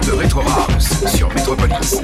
de Retro House sur Metropolis.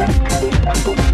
Música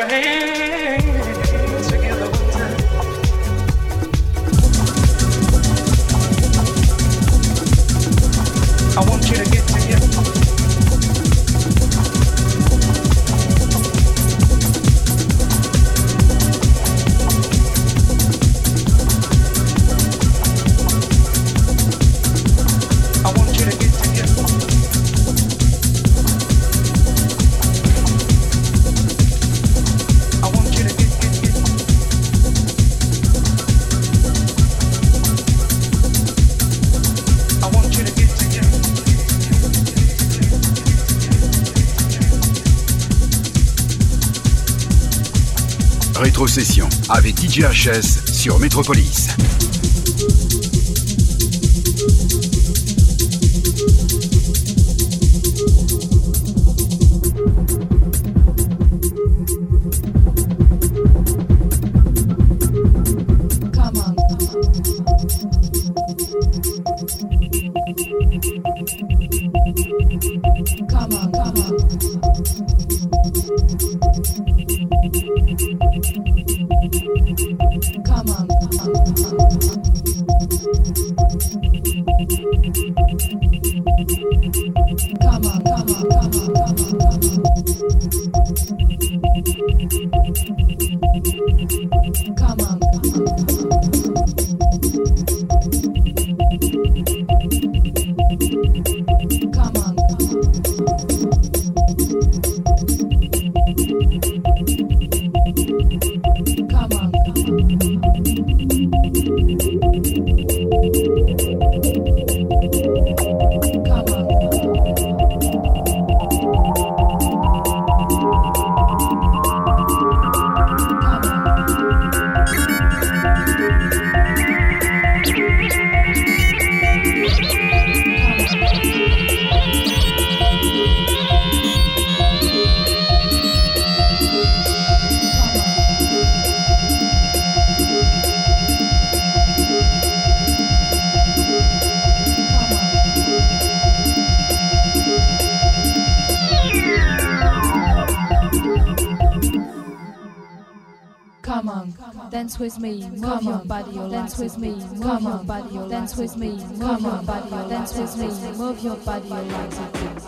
your hand. Rétrocession avec DJHS sur Métropolis. Dance with me, move your body, dance with me, move your body, like it.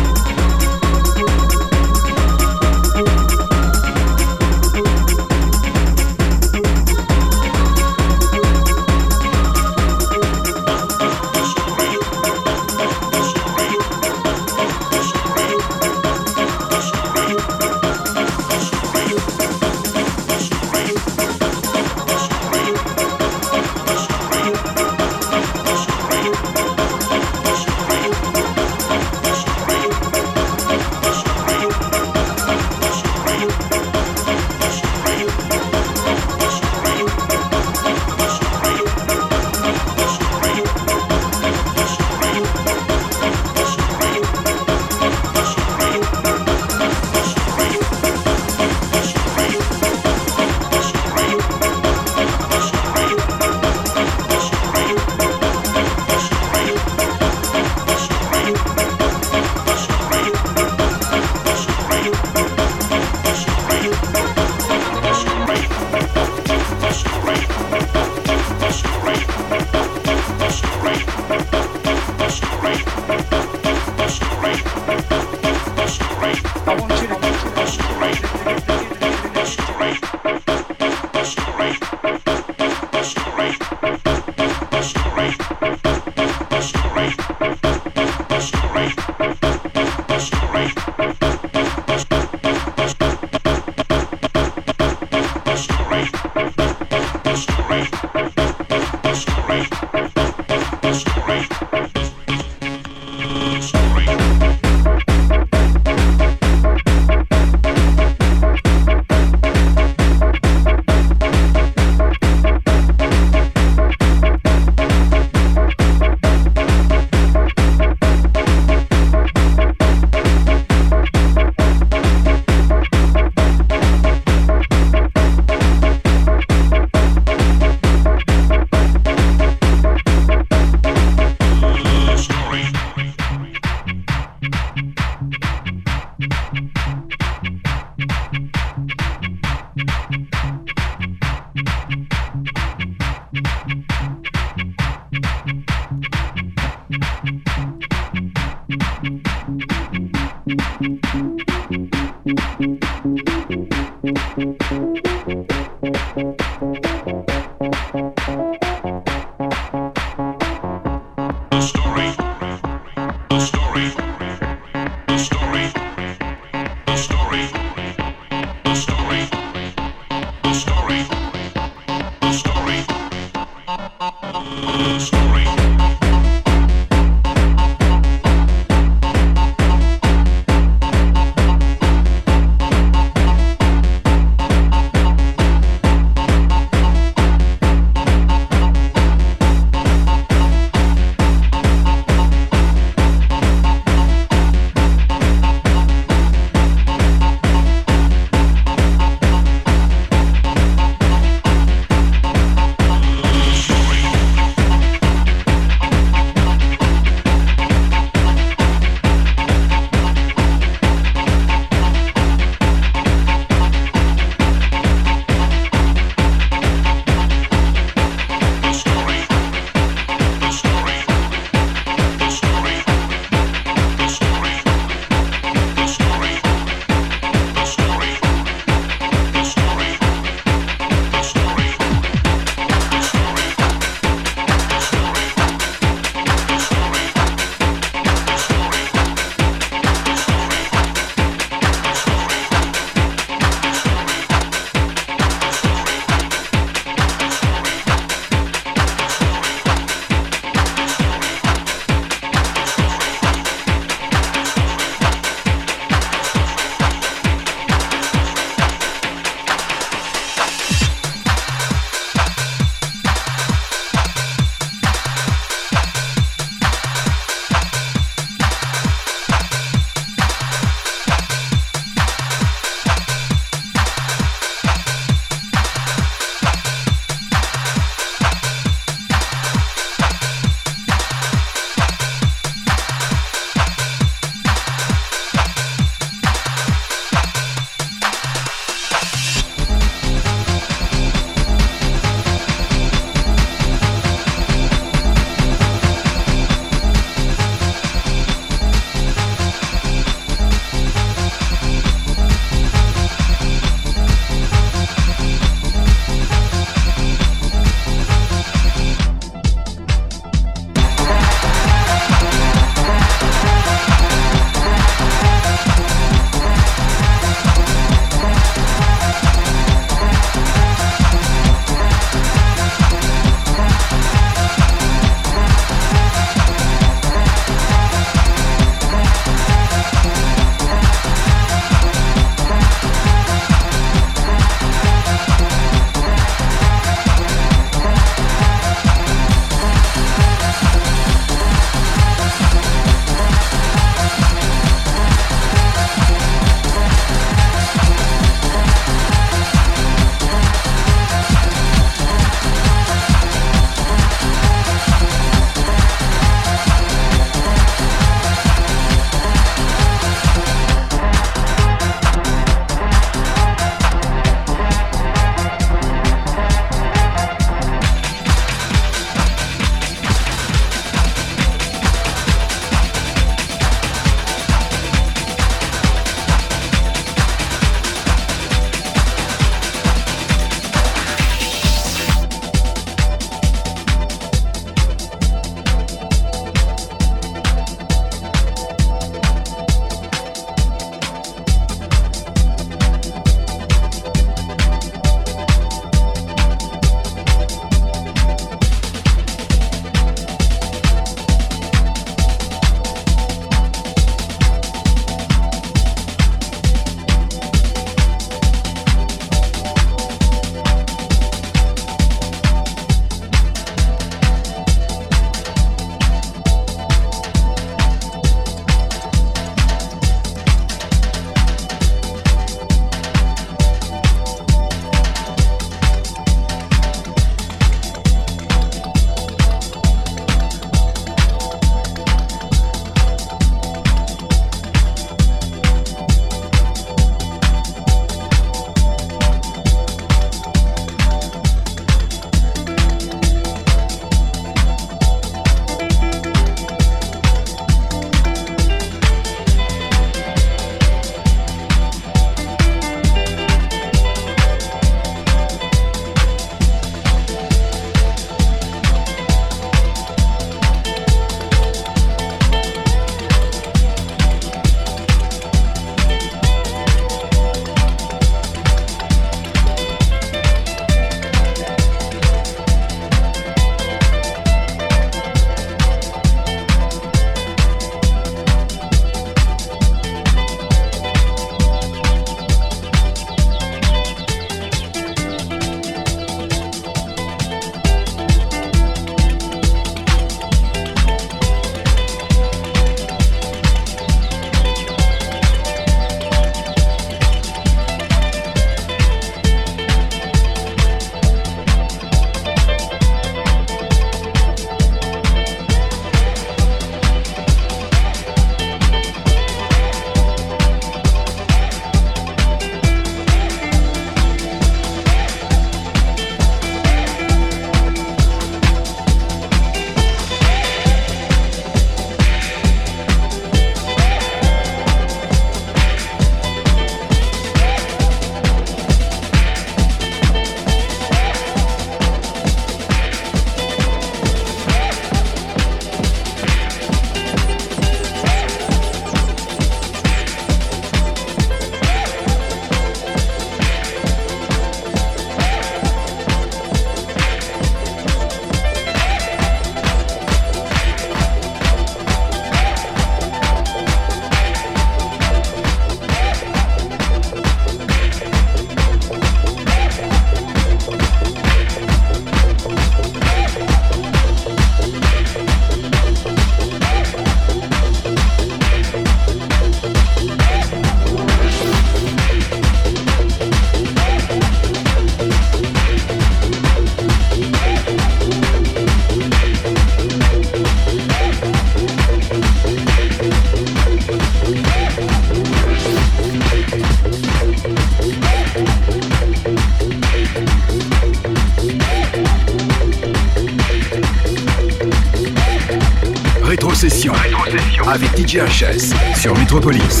avec DJ HS sur Metropolis. Métropolis,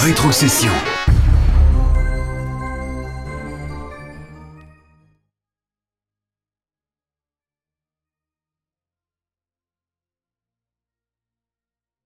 Rétrocession.